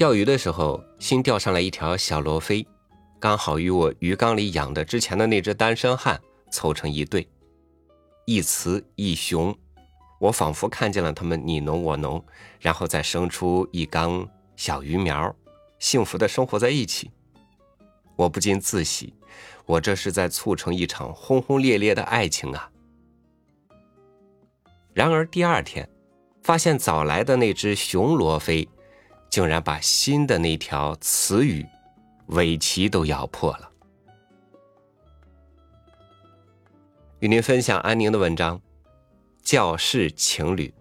钓鱼的时候，新钓上来一条小罗非，刚好与我鱼缸里养的之前的那只单身汉凑成一对，一雌一雄，我仿佛看见了他们你侬我侬，然后再生出一缸小鱼苗，幸福的生活在一起。我不禁自喜，我这是在促成一场轰轰烈烈的爱情啊！然而第二天，发现早来的那只雄罗非。竟然把新的那条词语尾鳍都咬破了。与您分享安宁的文章《教室情侣》。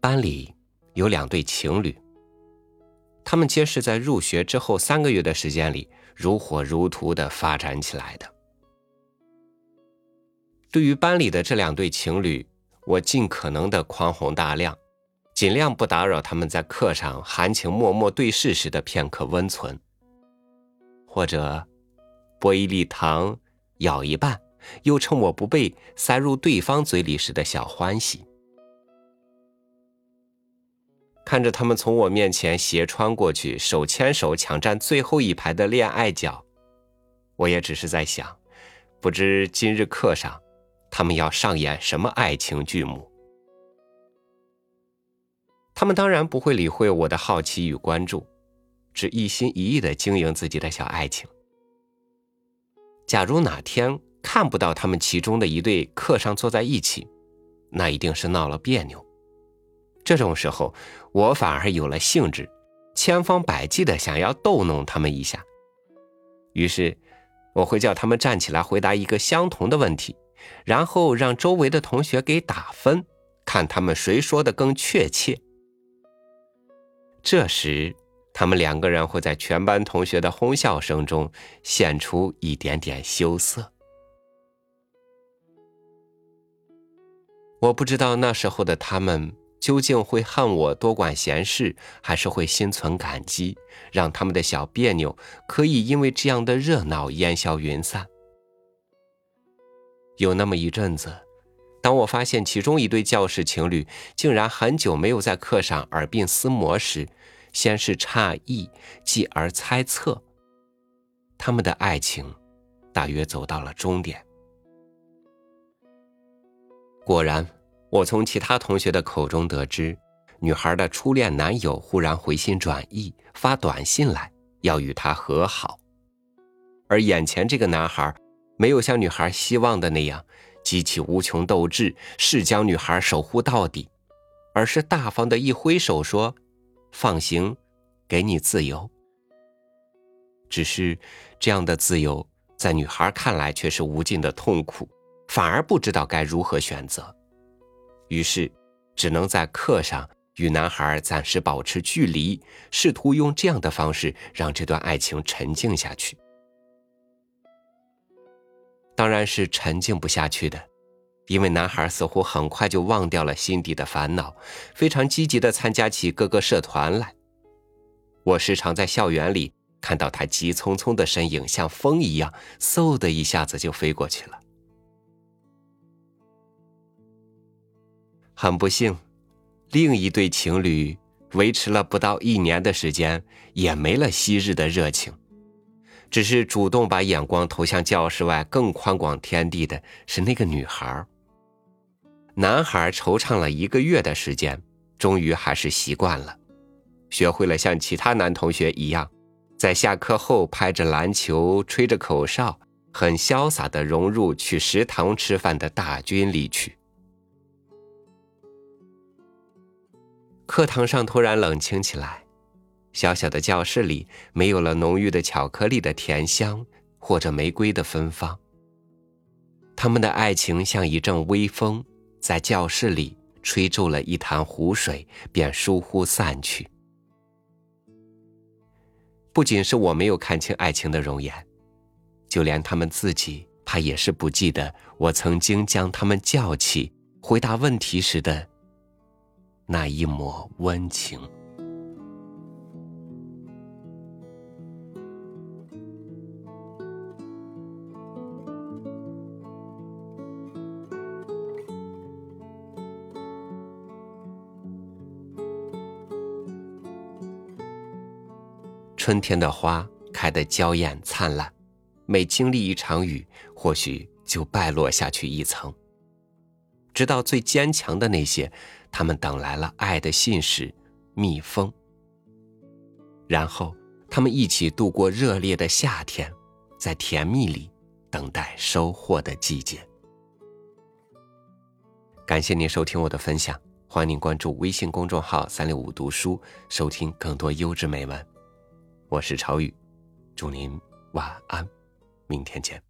班里有两对情侣，他们皆是在入学之后三个月的时间里如火如荼的发展起来的。对于班里的这两对情侣，我尽可能的宽宏大量，尽量不打扰他们在课上含情脉脉对视时的片刻温存，或者剥一粒糖，咬一半，又趁我不备塞入对方嘴里时的小欢喜。看着他们从我面前斜穿过去，手牵手抢占最后一排的恋爱角，我也只是在想，不知今日课上，他们要上演什么爱情剧目。他们当然不会理会我的好奇与关注，只一心一意的经营自己的小爱情。假如哪天看不到他们其中的一对课上坐在一起，那一定是闹了别扭。这种时候，我反而有了兴致，千方百计的想要逗弄他们一下。于是，我会叫他们站起来回答一个相同的问题，然后让周围的同学给打分，看他们谁说的更确切。这时，他们两个人会在全班同学的哄笑声中现出一点点羞涩。我不知道那时候的他们。究竟会恨我多管闲事，还是会心存感激，让他们的小别扭可以因为这样的热闹烟消云散？有那么一阵子，当我发现其中一对教室情侣竟然很久没有在课上耳鬓厮磨时，先是诧异，继而猜测，他们的爱情大约走到了终点。果然。我从其他同学的口中得知，女孩的初恋男友忽然回心转意，发短信来要与她和好，而眼前这个男孩没有像女孩希望的那样激起无穷斗志，誓将女孩守护到底，而是大方的一挥手说：“放行，给你自由。”只是这样的自由，在女孩看来却是无尽的痛苦，反而不知道该如何选择。于是，只能在课上与男孩暂时保持距离，试图用这样的方式让这段爱情沉静下去。当然是沉静不下去的，因为男孩似乎很快就忘掉了心底的烦恼，非常积极的参加起各个社团来。我时常在校园里看到他急匆匆的身影，像风一样，嗖的一下子就飞过去了。很不幸，另一对情侣维持了不到一年的时间，也没了昔日的热情，只是主动把眼光投向教室外更宽广天地的是那个女孩。男孩惆怅了一个月的时间，终于还是习惯了，学会了像其他男同学一样，在下课后拍着篮球、吹着口哨，很潇洒的融入去食堂吃饭的大军里去。课堂上突然冷清起来，小小的教室里没有了浓郁的巧克力的甜香或者玫瑰的芬芳。他们的爱情像一阵微风，在教室里吹皱了一潭湖水，便疏忽散去。不仅是我没有看清爱情的容颜，就连他们自己，怕也是不记得我曾经将他们叫起，回答问题时的。那一抹温情。春天的花开得娇艳灿烂，每经历一场雨，或许就败落下去一层。直到最坚强的那些，他们等来了爱的信使——蜜蜂。然后，他们一起度过热烈的夏天，在甜蜜里等待收获的季节。感谢您收听我的分享，欢迎您关注微信公众号“三六五读书”，收听更多优质美文。我是朝雨，祝您晚安，明天见。